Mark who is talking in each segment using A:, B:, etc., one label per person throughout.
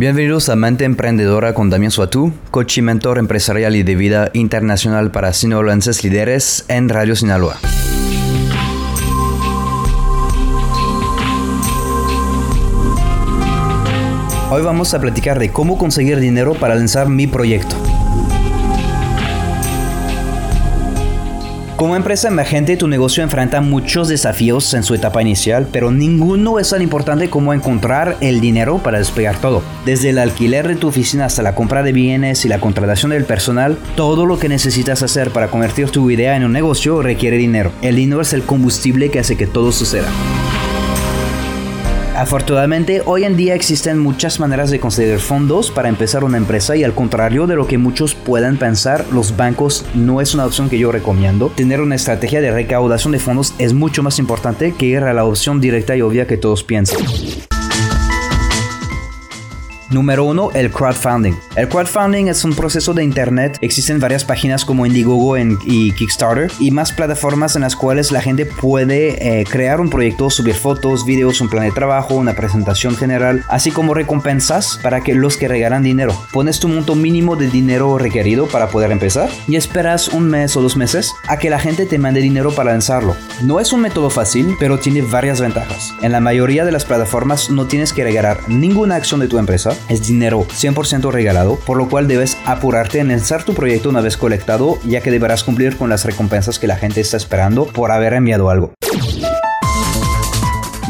A: Bienvenidos a Mente Emprendedora con Damián Suatú, coach y mentor empresarial y de vida internacional para sinaloenses líderes en Radio Sinaloa. Hoy vamos a platicar de cómo conseguir dinero para lanzar mi proyecto. Como empresa emergente, tu negocio enfrenta muchos desafíos en su etapa inicial, pero ninguno es tan importante como encontrar el dinero para despegar todo. Desde el alquiler de tu oficina hasta la compra de bienes y la contratación del personal, todo lo que necesitas hacer para convertir tu idea en un negocio requiere dinero. El dinero es el combustible que hace que todo suceda. Afortunadamente, hoy en día existen muchas maneras de conseguir fondos para empezar una empresa y al contrario de lo que muchos puedan pensar, los bancos no es una opción que yo recomiendo. Tener una estrategia de recaudación de fondos es mucho más importante que ir a la opción directa y obvia que todos piensan. Número 1. El crowdfunding. El crowdfunding es un proceso de internet. Existen varias páginas como Indiegogo y Kickstarter y más plataformas en las cuales la gente puede eh, crear un proyecto, subir fotos, videos, un plan de trabajo, una presentación general, así como recompensas para que los que regalan dinero. Pones tu monto mínimo de dinero requerido para poder empezar y esperas un mes o dos meses a que la gente te mande dinero para lanzarlo. No es un método fácil, pero tiene varias ventajas. En la mayoría de las plataformas no tienes que regalar ninguna acción de tu empresa es dinero 100% regalado, por lo cual debes apurarte en lanzar tu proyecto una vez colectado, ya que deberás cumplir con las recompensas que la gente está esperando por haber enviado algo.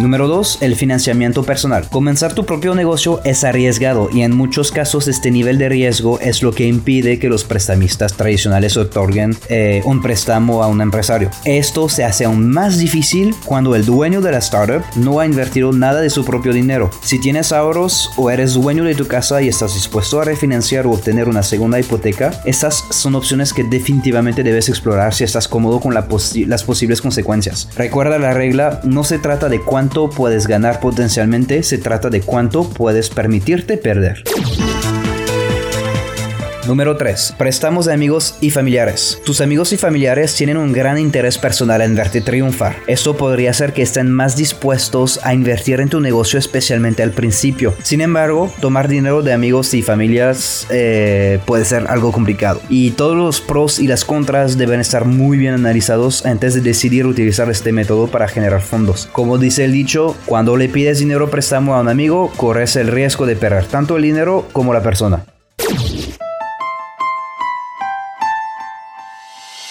A: Número 2. El financiamiento personal. Comenzar tu propio negocio es arriesgado y en muchos casos este nivel de riesgo es lo que impide que los prestamistas tradicionales otorguen eh, un préstamo a un empresario. Esto se hace aún más difícil cuando el dueño de la startup no ha invertido nada de su propio dinero. Si tienes ahorros o eres dueño de tu casa y estás dispuesto a refinanciar o obtener una segunda hipoteca, estas son opciones que definitivamente debes explorar si estás cómodo con las posibles consecuencias. Recuerda la regla, no se trata de cuánto puedes ganar potencialmente, se trata de cuánto puedes permitirte perder. Número 3. Préstamos de amigos y familiares. Tus amigos y familiares tienen un gran interés personal en verte triunfar. Esto podría hacer que estén más dispuestos a invertir en tu negocio especialmente al principio. Sin embargo, tomar dinero de amigos y familias eh, puede ser algo complicado. Y todos los pros y las contras deben estar muy bien analizados antes de decidir utilizar este método para generar fondos. Como dice el dicho, cuando le pides dinero préstamo a un amigo, corres el riesgo de perder tanto el dinero como la persona.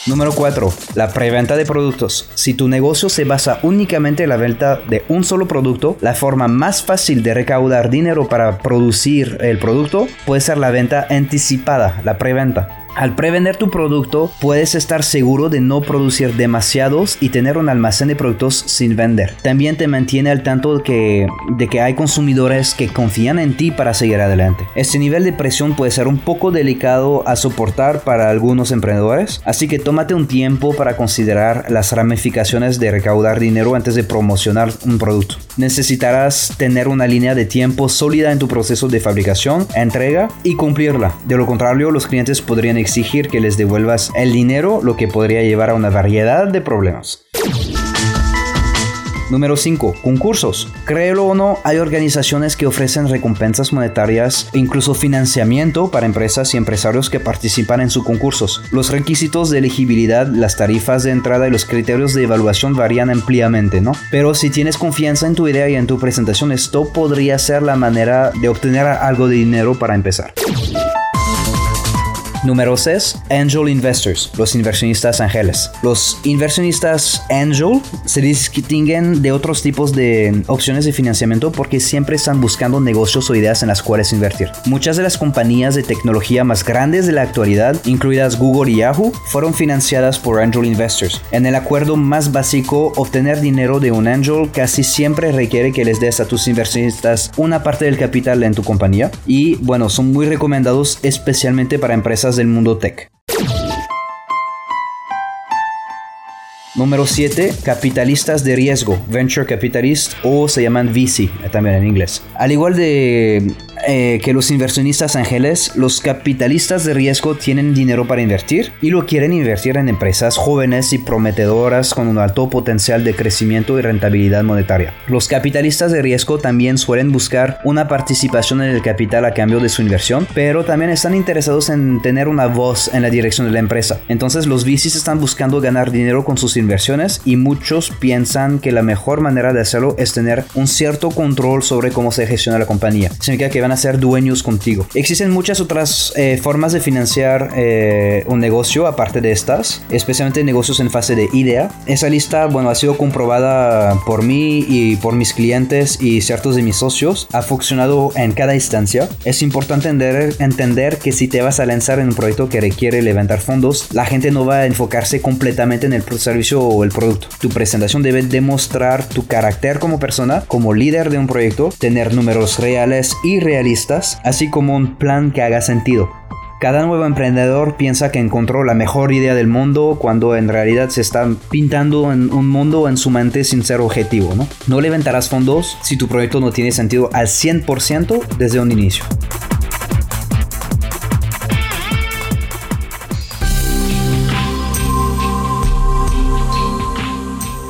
A: Número 4. La preventa de productos. Si tu negocio se basa únicamente en la venta de un solo producto, la forma más fácil de recaudar dinero para producir el producto puede ser la venta anticipada, la preventa. Al prevender tu producto, puedes estar seguro de no producir demasiados y tener un almacén de productos sin vender. También te mantiene al tanto de que, de que hay consumidores que confían en ti para seguir adelante. Este nivel de presión puede ser un poco delicado a soportar para algunos emprendedores, así que tómate un tiempo para considerar las ramificaciones de recaudar dinero antes de promocionar un producto. Necesitarás tener una línea de tiempo sólida en tu proceso de fabricación, entrega y cumplirla. De lo contrario, los clientes podrían exigir que les devuelvas el dinero, lo que podría llevar a una variedad de problemas. Número 5. Concursos. Créelo o no, hay organizaciones que ofrecen recompensas monetarias e incluso financiamiento para empresas y empresarios que participan en sus concursos. Los requisitos de elegibilidad, las tarifas de entrada y los criterios de evaluación varían ampliamente, ¿no? Pero si tienes confianza en tu idea y en tu presentación, esto podría ser la manera de obtener algo de dinero para empezar. Número 6. Angel Investors, los inversionistas ángeles. Los inversionistas angel se distinguen de otros tipos de opciones de financiamiento porque siempre están buscando negocios o ideas en las cuales invertir. Muchas de las compañías de tecnología más grandes de la actualidad, incluidas Google y Yahoo, fueron financiadas por angel investors. En el acuerdo más básico, obtener dinero de un angel casi siempre requiere que les des a tus inversionistas una parte del capital en tu compañía y bueno, son muy recomendados especialmente para empresas del mundo tech. Número 7. Capitalistas de riesgo, Venture Capitalist o se llaman VC también en inglés. Al igual de eh, que los inversionistas ángeles, los capitalistas de riesgo tienen dinero para invertir y lo quieren invertir en empresas jóvenes y prometedoras con un alto potencial de crecimiento y rentabilidad monetaria. Los capitalistas de riesgo también suelen buscar una participación en el capital a cambio de su inversión, pero también están interesados en tener una voz en la dirección de la empresa. Entonces los VCs están buscando ganar dinero con sus inversiones y muchos piensan que la mejor manera de hacerlo es tener un cierto control sobre cómo se gestiona la compañía. Significa que van a ser dueños contigo. Existen muchas otras eh, formas de financiar eh, un negocio aparte de estas, especialmente negocios en fase de idea. Esa lista, bueno, ha sido comprobada por mí y por mis clientes y ciertos de mis socios. Ha funcionado en cada instancia. Es importante entender, entender que si te vas a lanzar en un proyecto que requiere levantar fondos, la gente no va a enfocarse completamente en el servicio o el producto. Tu presentación debe demostrar tu carácter como persona, como líder de un proyecto, tener números reales y así como un plan que haga sentido. Cada nuevo emprendedor piensa que encontró la mejor idea del mundo cuando en realidad se está pintando en un mundo en su mente sin ser objetivo, ¿no? No levantarás fondos si tu proyecto no tiene sentido al 100% desde un inicio.